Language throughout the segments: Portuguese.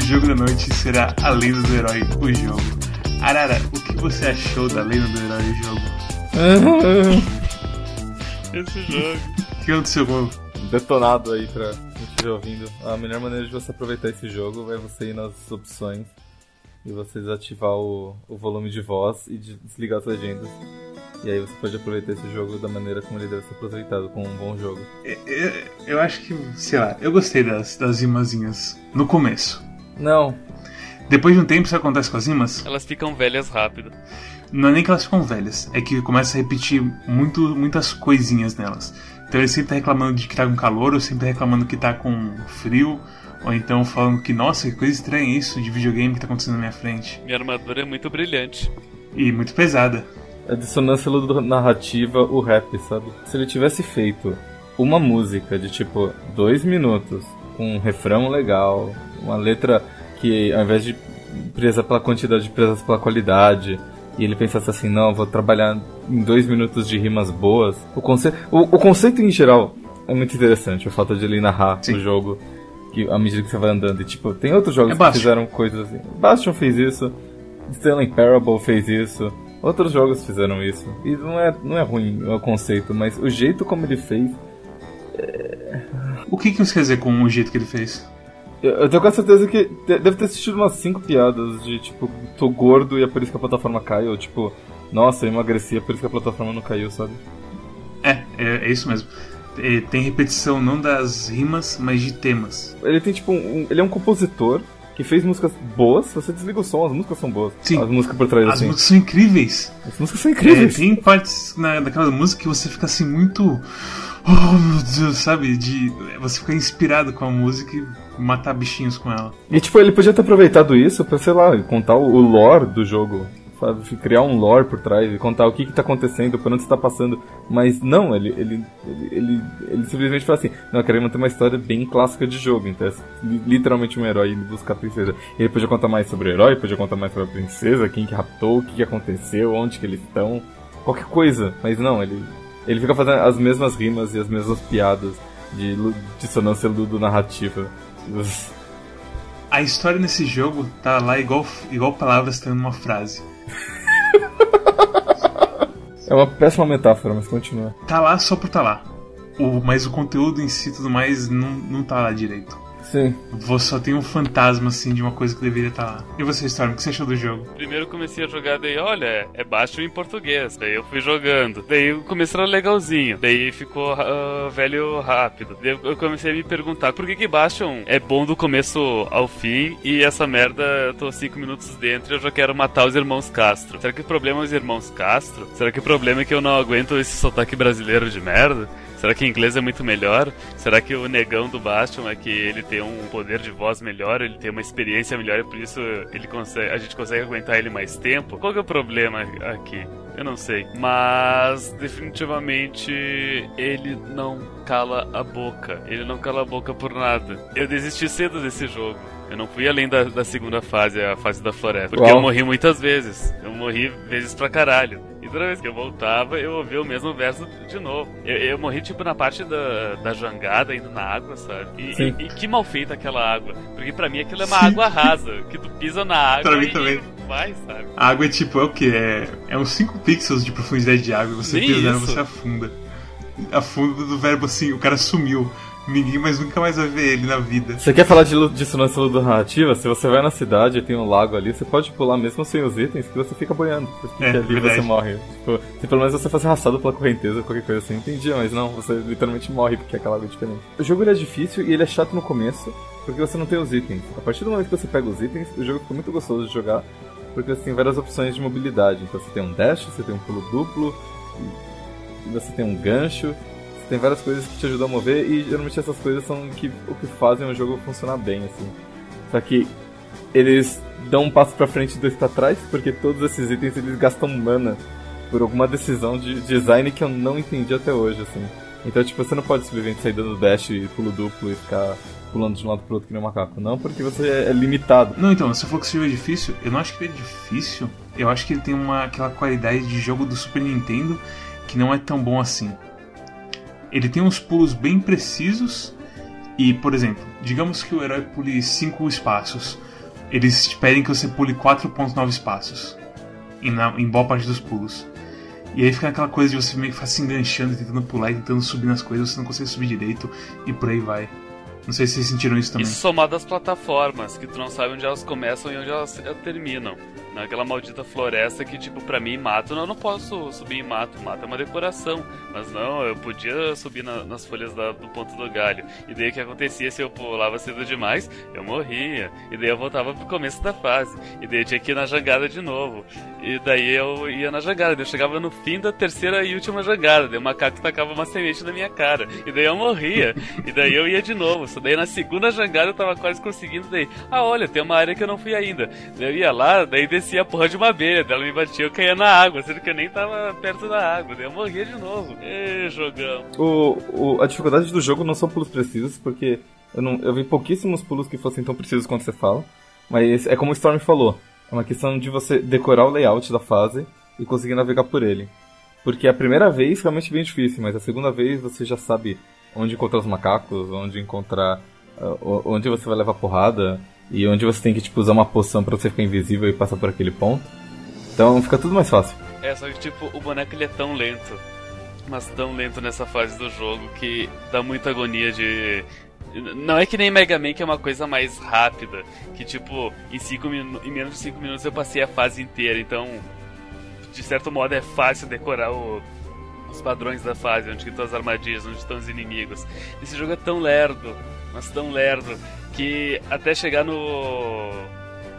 jogo da noite será A Lenda do Herói, o jogo. Arara, o que você achou da Lenda do Herói, o jogo? Esse jogo. O que aconteceu com Detonado aí pra quem estiver ouvindo. A melhor maneira de você aproveitar esse jogo é você ir nas opções e você desativar o, o volume de voz e de- desligar as legendas. E aí você pode aproveitar esse jogo da maneira como ele deve ser aproveitado, com um bom jogo. Eu, eu acho que, sei lá, eu gostei das, das rimazinhas no começo. Não, Depois de um tempo, sabe o que acontece com as rimas? Elas ficam velhas rápido. Não é nem que elas ficam velhas, é que começa a repetir muito, muitas coisinhas nelas. Então ele sempre tá reclamando de que tá com calor, ou sempre tá reclamando que tá com frio, ou então falando que, nossa, que coisa estranha isso de videogame que tá acontecendo na minha frente. Minha armadura é muito brilhante. E muito pesada. a dissonância narrativa, o rap, sabe? Se ele tivesse feito uma música de tipo dois minutos, com um refrão legal, uma letra que ao invés de presa pela quantidade, presa pela qualidade, e ele pensasse assim, não, vou trabalhar em dois minutos de rimas boas. O, conce o, o conceito em geral é muito interessante, o fato de ele narrar Sim. o jogo que, à medida que você vai andando. E, tipo, tem outros jogos É que Bastion. fizeram coisas assim. Bastion fez isso, Stanley Parable fez isso. Outros jogos fizeram isso. E não é, não é ruim o conceito, mas o jeito como ele fez. O que, que você quer dizer com o jeito que ele fez? Eu, tenho quase certeza que de- deve ter assistido umas 5 piadas de tipo, tô gordo e é por isso que a plataforma cai, ou tipo, nossa, eu emagreci, é por isso que a plataforma não caiu, sabe? É, é, é isso mesmo. É, tem repetição não das rimas, mas de temas. Ele tem tipo um. Ele é um compositor que fez músicas boas. Você desliga o som, as músicas são boas. Sim. As músicas por trás As assim. músicas são incríveis. As músicas são É, incríveis. tem partes na, daquela música que você fica assim muito. Oh meu Deus, sabe? De você ficar inspirado com a música e matar bichinhos com ela. E tipo, ele podia ter aproveitado isso pra, sei lá, contar o lore do jogo. Criar um lore por trás e contar o que, que tá acontecendo, por onde você tá passando. Mas não, ele, ele, ele, ele, ele simplesmente fala assim, não, eu quero manter uma história bem clássica de jogo. Então é li- literalmente um herói indo buscar a princesa. Ele podia contar mais sobre o herói, podia contar mais sobre a princesa, quem que raptou, o que, que aconteceu, onde que eles estão. Qualquer coisa. Mas não, ele, ele fica fazendo as mesmas rimas e as mesmas piadas de dissonância do narrativa. A história nesse jogo tá lá igual, igual palavras estando numa frase. É uma péssima metáfora, mas continua. Tá lá só por tá lá. O, mas o conteúdo em si e tudo mais não, não tá lá direito. Sim. Você só tem um fantasma assim de uma coisa que deveria estar lá. E você, Storm, o que você achou do jogo? Primeiro eu comecei a jogar, daí, olha, é baixo em português. Daí eu fui jogando. Daí o começo era legalzinho. Daí ficou ah, velho rápido. Daí eu comecei a me perguntar por que que Bastion é bom do começo ao fim e essa merda eu tô 5 minutos dentro e eu já quero matar os irmãos Castro. Será que o problema é os irmãos Castro? Será que o problema é que eu não aguento esse sotaque brasileiro de merda? Será que o inglês é muito melhor? Será que o negão do Bastion é que ele tem um poder de voz melhor, ele tem uma experiência melhor e por isso ele consegue, a gente consegue aguentar ele mais tempo? Qual que é o problema aqui? Eu não sei. Mas definitivamente ele não cala a boca. Ele não cala a boca por nada. Eu desisti cedo desse jogo. Eu não fui além da, da segunda fase, a fase da floresta. Porque Uau. eu morri muitas vezes. Eu morri vezes pra caralho. E toda vez que eu voltava, eu ouvia o mesmo verso de novo. Eu, eu morri, tipo, na parte da, da jangada, indo na água, sabe? E, e- e que mal feita aquela água. Porque pra mim aquilo é uma Sim. água rasa. Que tu pisa na água Pra mim e também. vai, sabe? A água é tipo, é o que? É, é uns 5 pixels de profundidade de água. Você Nem pisa nela, isso. você afunda. Afunda do verbo assim, o cara sumiu. Ninguém mais nunca mais vai ver ele na vida. Você quer falar de dissonância narrativa? Se você vai na cidade e tem um lago ali, você pode pular mesmo sem os itens que você fica boiando. Porque É, ali verdade. você morre. Tipo, se pelo menos você fosse arrastado pela correnteza, qualquer coisa assim, entendia, mas não, você literalmente morre porque aquela água é diferente. O jogo ele é difícil e ele é chato no começo, porque você não tem os itens. A partir do momento que você pega os itens, o jogo fica muito gostoso de jogar, porque você tem várias opções de mobilidade. Então você tem um dash, você tem um pulo duplo, e você tem um gancho, tem várias coisas que te ajudam a mover e geralmente essas coisas são que, o que fazem o jogo funcionar bem, assim. Só que eles dão um passo pra frente e dois pra trás, porque todos esses itens eles gastam mana por alguma decisão de design que eu não entendi até hoje, assim. Então, tipo, você não pode simplesmente sair dando dash e pulo duplo e ficar pulando de um lado pro outro que nem um macaco. Não, porque você é limitado. Não, então, você falou que esse jogo é difícil. Eu não acho que ele é difícil. Eu acho que ele tem uma, aquela qualidade de jogo do Super Nintendo que não é tão bom assim. Ele tem uns pulos bem precisos. E, por exemplo, digamos que o herói pule cinco espaços. eles pedem que você pule 4.9 espaços em, na, em boa parte dos pulos. E aí fica aquela coisa de você meio que se enganchando, tentando pular e tentando subir nas coisas, você não consegue subir direito e por aí vai. Não sei se vocês sentiram isso também. Isso somado às plataformas, que tu não sabe onde elas começam e onde elas terminam. Naquela maldita floresta que, tipo, pra mim, mato, não, eu não posso subir em mato. Mato é uma decoração. Mas não, eu podia subir na, nas folhas da, do ponto do galho. E daí o que acontecia se eu pulava cedo demais? Eu morria. E daí eu voltava pro começo da fase. E daí eu tinha que ir na jangada de novo. E daí eu ia na jangada. Eu chegava no fim da terceira e última jangada. Daí o macaco tacava uma semente na minha cara. E daí eu morria. e daí eu ia de novo. Só daí na segunda jangada eu tava quase conseguindo. Daí, ah, olha, tem uma área que eu não fui ainda. Daí eu ia lá, daí descia a porra de uma abelha. Ela me batia, eu caía na água, sendo que eu nem tava perto da água. Daí eu morria de novo. Ê, jogão. O, o, a dificuldade do jogo não são pulos precisos, porque eu, não, eu vi pouquíssimos pulos que fossem tão precisos quanto você fala. Mas é como o Storm falou: é uma questão de você decorar o layout da fase e conseguir navegar por ele. Porque a primeira vez realmente é bem difícil, mas a segunda vez você já sabe onde encontrar os macacos, onde encontrar. Uh, onde você vai levar porrada e onde você tem que tipo, usar uma poção para você ficar invisível e passar por aquele ponto. Então fica tudo mais fácil. É, só que tipo, o boneco ele é tão lento, mas tão lento nessa fase do jogo que dá muita agonia de. Não é que nem Mega Man que é uma coisa mais rápida, que tipo, em, cinco em menos de 5 minutos eu passei a fase inteira, então de certo modo é fácil decorar o... os padrões da fase, onde estão as armadilhas, onde estão os inimigos. Esse jogo é tão lerdo, mas tão lerdo, que até chegar no,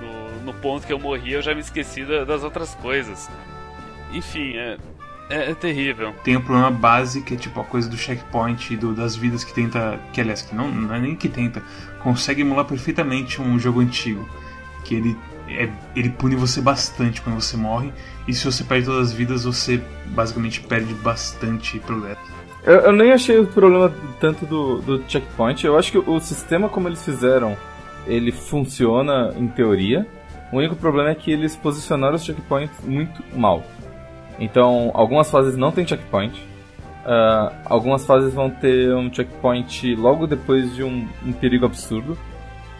no, no ponto que eu morri eu já me esqueci das outras coisas. Enfim, é, é, é, terrível. Tem um problema base que é tipo a coisa do checkpoint do, das vidas que tenta. Que aliás, que não, não é nem que tenta, consegue emular perfeitamente um jogo antigo. Que ele, é, ele pune você bastante quando você morre. E se você perde todas as vidas, você basicamente perde bastante progresso. Eu, eu nem achei o problema tanto do, do checkpoint. Eu acho que o sistema como eles fizeram, ele funciona em teoria. O único problema é que eles posicionaram os checkpoints muito mal. Então, algumas fases não tem checkpoint. Uh, algumas fases vão ter um checkpoint logo depois de um, um, perigo absurdo.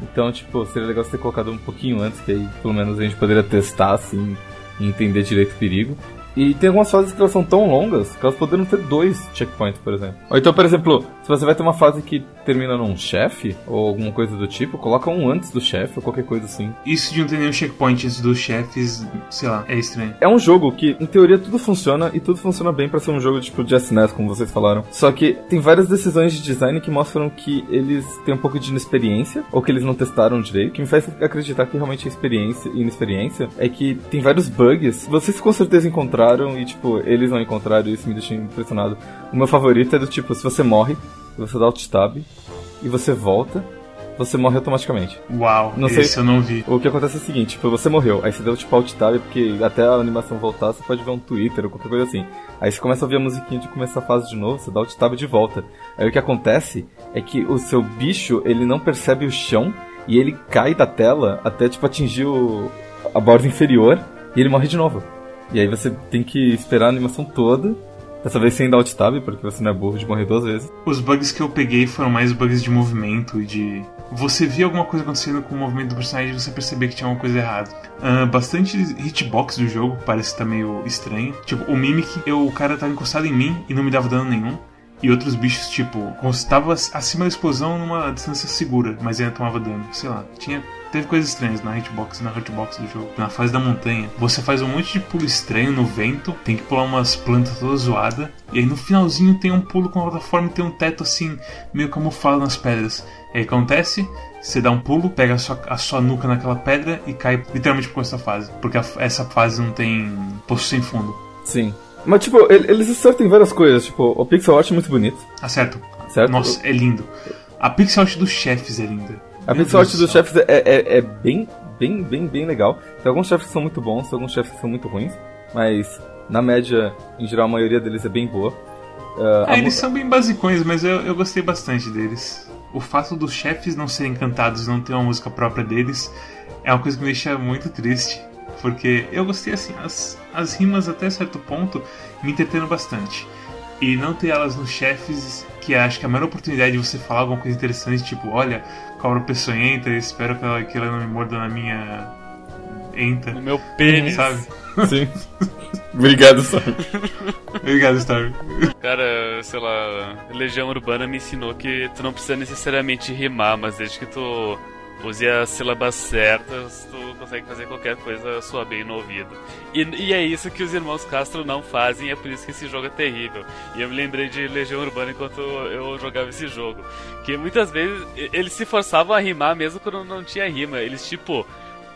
Então, tipo, seria legal você ter colocado um pouquinho antes, que aí pelo menos a gente poderia testar, assim, e entender direito o perigo. E tem algumas fases que elas são tão longas que elas poderiam ter dois checkpoints, por exemplo. Ou então, por exemplo, se você vai ter uma fase que termina num chefe, ou alguma coisa do tipo, coloca um antes do chefe, ou qualquer coisa assim. Isso de não ter nenhum checkpoint antes dos chefes, sei lá, é estranho. É um jogo que, em teoria, tudo funciona, e tudo funciona bem para ser um jogo tipo de SNES, como vocês falaram. Só que tem várias decisões de design que mostram que eles têm um pouco de inexperiência, ou que eles não testaram direito, que me faz acreditar que realmente a experiência e inexperiência é que tem vários bugs. Vocês com certeza encontraram e, tipo, eles não encontraram e isso me deixa impressionado. O meu favorito é do tipo, se você morre, você dá alt tab e você volta, você morre automaticamente. Uau, não sei, eu não vi. O que acontece é o seguinte, tipo, você morreu, aí você deu tipo alt tab, porque até a animação voltar, você pode ver um Twitter ou qualquer coisa assim. Aí você começa a ouvir a musiquinha de começar a fase de novo, você dá alt tab de volta. Aí o que acontece é que o seu bicho, ele não percebe o chão e ele cai da tela até tipo atingir o, a borda inferior e ele morre de novo. E aí você tem que esperar a animação toda. Dessa vez sem dar alt tab, porque você não é burro de morrer duas vezes. Os bugs que eu peguei foram mais bugs de movimento e de. Você via alguma coisa acontecendo com o movimento do personagem e você percebia que tinha alguma coisa errada. Uh, bastante hitbox do jogo parece estar tá meio estranho. Tipo, o Mimic, eu, o cara tava encostado em mim e não me dava dano nenhum. E outros bichos, tipo, estava acima da explosão numa distância segura, mas ainda tomava dano. Sei lá, tinha teve coisas estranhas na hitbox na hotbox do jogo. Na fase da montanha, você faz um monte de pulo estranho no vento, tem que pular umas plantas todas zoadas, e aí no finalzinho tem um pulo com a plataforma e tem um teto assim, meio camuflado nas pedras. E aí acontece, você dá um pulo, pega a sua, a sua nuca naquela pedra e cai literalmente por essa fase. Porque a, essa fase não tem poço sem fundo. Sim. Mas, tipo, eles acertam várias coisas. Tipo, o pixel art é muito bonito. Acerto. Certo? Nossa, é lindo. A pixel art dos chefes é linda. A art dos chefes é, é, é, bem, bem, bem, bem legal. Tem alguns chefes que são muito bons, tem alguns chefes que são muito ruins. Mas, na média, em geral, a maioria deles é bem boa. Uh, é, eles são bem basicões, mas eu, eu gostei bastante deles. O fato dos chefes não serem cantados e não ter uma música própria deles é uma coisa que me deixa muito triste. Porque eu gostei assim, as, as rimas até certo ponto me entreteram bastante. E não ter elas nos chefes, que acho que é a maior oportunidade de você falar alguma coisa interessante, tipo, olha, cobra peçonhenta, espero que ela, que ela não me morda na minha enta. No meu pênis. Sabe? Sim. Obrigado, Storm. Obrigado, Storm. Cara, sei lá, Legião Urbana me ensinou que tu não precisa necessariamente rimar, mas desde que tu use as sílabas certas, tu consegue fazer qualquer coisa soar bem no ouvido. E, e, é isso que os irmãos Castro não fazem, é por isso que esse jogo é terrível. E eu me lembrei de Legião Urbana enquanto eu jogava esse jogo. Que muitas vezes eles se forçavam a rimar mesmo quando não tinha rima. Eles, tipo,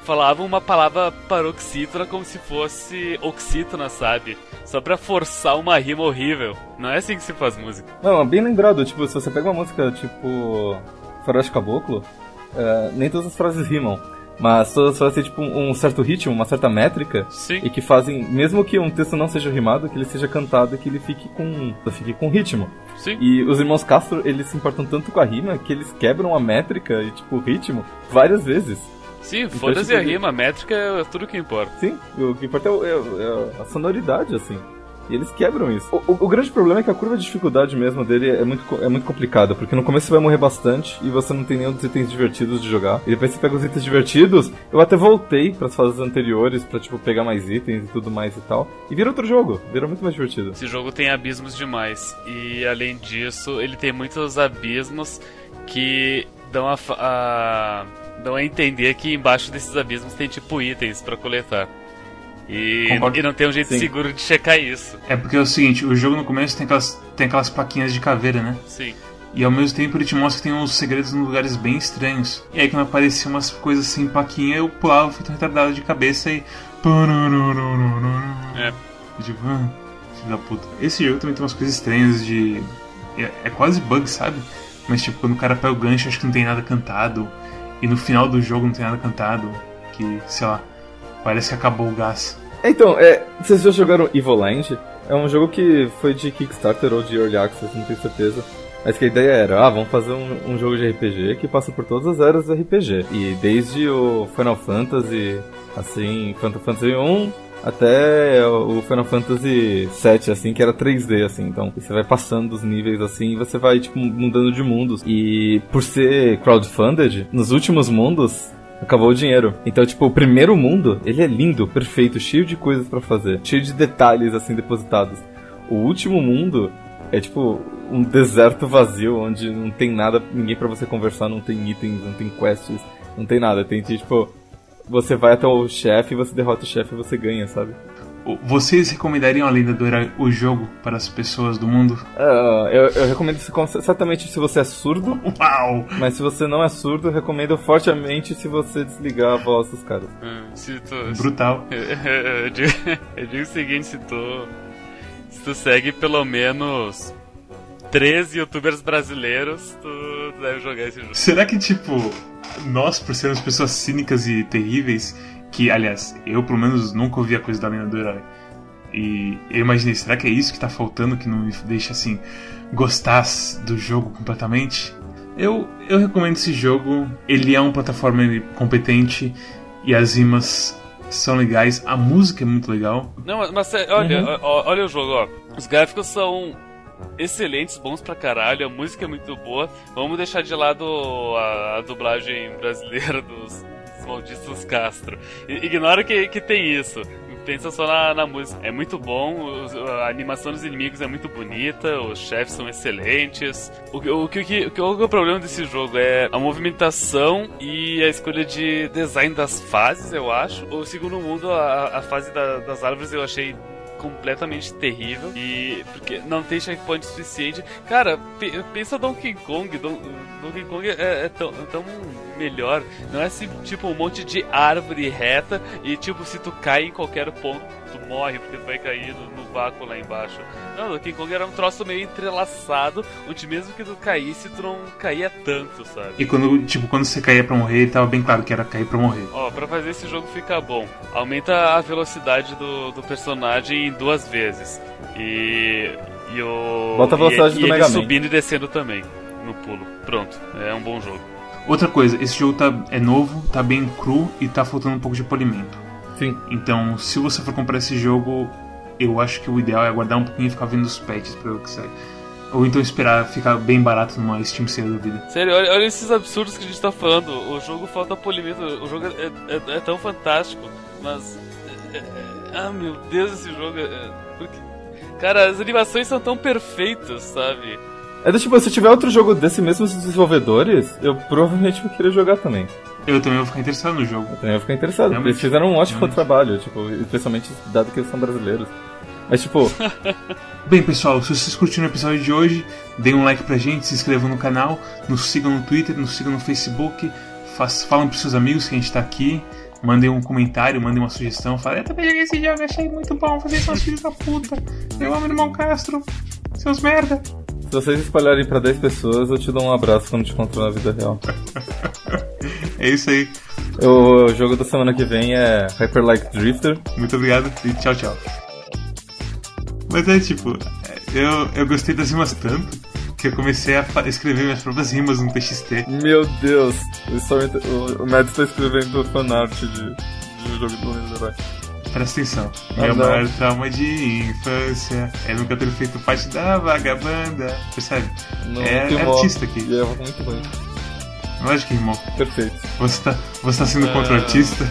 falavam uma palavra paroxítona como se fosse oxítona, sabe? Só pra forçar uma rima horrível. Não é assim que se faz música. Não, bem lembrado, tipo, se você pega uma música tipo Faroeste Caboclo, uh, nem todas as frases rimam. Mas todas frases têm tipo um certo ritmo, uma certa métrica. Sim. E que fazem, mesmo que um texto não seja rimado, que ele seja cantado e que ele fique com. fique com ritmo. Sim. E os irmãos Castro, eles se importam tanto com a rima que eles quebram a métrica e tipo o ritmo várias vezes. Sim, então, foda-se tipo, a rima, a métrica é tudo que importa. Sim, o que importa é, é, é a sonoridade, assim. E eles quebram isso. O, o, o, grande problema é que a curva de dificuldade mesmo dele é muito, é muito complicada, porque no começo você vai morrer bastante e você não tem nenhum dos itens divertidos de jogar. E depois você pega os itens divertidos. Eu até voltei para as fases anteriores para tipo pegar mais itens e tudo mais e tal. E vira outro jogo, vira muito mais divertido. Esse jogo tem abismos demais. E além disso, ele tem muitos abismos que dão a, a dão a entender que embaixo desses abismos tem tipo itens para coletar. E, e, não tem um jeito Sim. seguro de checar isso. É porque é o seguinte, o jogo no começo tem aquelas, tem aquelas plaquinhas de caveira, né? Sim. E ao mesmo tempo ele te mostra que tem uns segredos em lugares bem estranhos. E aí quando apareciam umas coisas assim, plaquinha, eu pulava feito retardado de cabeça e. É. E tipo, ah, filho da puta. Esse jogo também tem umas coisas estranhas de. É, é quase bug, sabe? Mas tipo, quando o cara pega o gancho, acho que não tem nada cantado. E no final do jogo não tem nada cantado. Que, sei lá, parece que acabou o gás. Então, é, vocês já jogaram Evil Land? É um jogo que foi de Kickstarter ou de Early Access, não tenho certeza. Mas que a ideia era, ah, vamos fazer um, um, jogo de RPG que passa por todas as eras do RPG. E desde o Final Fantasy, assim, Final Fantasy 1 até o Final Fantasy 7, assim, que era 3D, assim. Então, você vai passando os níveis, assim, e você vai, tipo, mudando de mundos. E por ser crowdfunded, nos últimos mundos, acabou o dinheiro. Então, tipo, o primeiro mundo, ele é lindo, perfeito, cheio de coisas para fazer, cheio de detalhes assim depositados. O último mundo é tipo um deserto vazio onde não tem nada, ninguém para você conversar, não tem itens, não tem quests, não tem nada. Tem tipo você vai até o chefe, você derrota o chefe e você ganha, sabe? Vocês recomendariam, além do o jogo para as pessoas do mundo? Uh, eu, eu, recomendo certamente se você é surdo. Uau! Mas se você não é surdo, eu recomendo fortemente se você desligar a voz dos caras. Hum, se tu, Brutal. eu, digo, eu digo o seguinte, se tu, se tu segue pelo menos 13 youtubers brasileiros, tu deve jogar esse jogo. Será que, tipo, nós, por sermos pessoas cínicas e terríveis, que, aliás, eu pelo menos nunca ouvi a coisa da lenda do herói. E eu imaginei, será que é isso que tá faltando que não me deixa assim gostar do jogo completamente? Eu, eu recomendo esse jogo. Ele é uma plataforma competente e as rimas são legais. A música é muito legal. Não, mas olha, uhum. olha o jogo, ó. Os gráficos são excelentes, bons pra caralho, a música é muito boa. Vamos deixar de lado a, a dublagem brasileira dos malditos Castro. Ignora que, que tem isso. Pensa só na, na música. É muito bom, a animação dos inimigos é muito bonita, os chefes são excelentes. O, o, o, que, o, que, o, o problema desse jogo é a movimentação e a escolha de design das fases, eu acho. O segundo mundo, a, a fase da, das árvores eu achei completamente terrível e porque não tem checkpoint suficiente. Cara, pensa Donkey Kong, Don, Donkey Kong é, é tão, tão, melhor. Não é assim, tipo um monte de árvore reta e tipo se tu cai em qualquer ponto tu morre porque tu vai cair no, no vácuo lá embaixo. Não, Donkey Kong era um troço meio entrelaçado, onde mesmo que tu caísse, tu não caía tanto, sabe? E quando, tipo, quando você caía pra morrer, tava bem claro que era cair pra morrer. Ó, pra fazer esse jogo ficar bom, aumenta a velocidade do, do personagem duas vezes. E. E o. Bota a velocidade e, do e Mega ele subindo e descendo também. No pulo. Pronto, é um bom jogo. Outra coisa, esse jogo tá, é novo, tá bem cru e tá faltando um pouco de polimento. Sim. Então, se você for comprar esse jogo, eu acho que o ideal é aguardar um pouquinho e ficar vendo os patches pra ver o que sai. Ou então esperar ficar bem barato numa Steam Sale da vida. Sério, olha, olha, esses absurdos que a gente tá falando. O jogo falta polimento, o jogo é, é, é tão fantástico, mas. É, é, ah, meu Deus, esse jogo. É, porque, cara, as animações são tão perfeitas, sabe? É do tipo, se tiver outro jogo desse mesmos desenvolvedores, eu provavelmente vou querer jogar também. Eu também vou ficar interessado no jogo. Eu também vou ficar interessado. Realmente, eles fizeram um ótimo realmente. trabalho, tipo, especialmente dado que eles são brasileiros. Mas tipo. Bem, pessoal, se vocês curtiram o episódio de hoje, deem um like pra gente, se inscrevam no canal, nos sigam no Twitter, nos sigam no Facebook, faz, falam pros seus amigos que a gente tá aqui, mandem um comentário, mandem uma sugestão, falem, eu também joguei esse jogo, achei muito bom, vocês são filhos da puta, eu amo o irmão Castro, seus merda. Se vocês espalharem pra 10 pessoas, eu te dou um abraço quando te encontro na vida real. é isso aí. O jogo da semana que vem é Hyper Light Drifter. Muito obrigado e tchau, tchau. Mas é tipo, eu, eu gostei das rimas tanto que eu comecei a escrever minhas próprias rimas no TXT. Meu Deus, o, o Mads está escrevendo fanart de, de jogo do Herói. Presta atenção. Ah, Meu não. maior trauma de infância é nunca ter feito parte da vagabanda. Percebe? Não, é, é artista aqui. É muito ruim. Lógico que rimou. Perfeito. Você tá, você tá sendo contra o artista?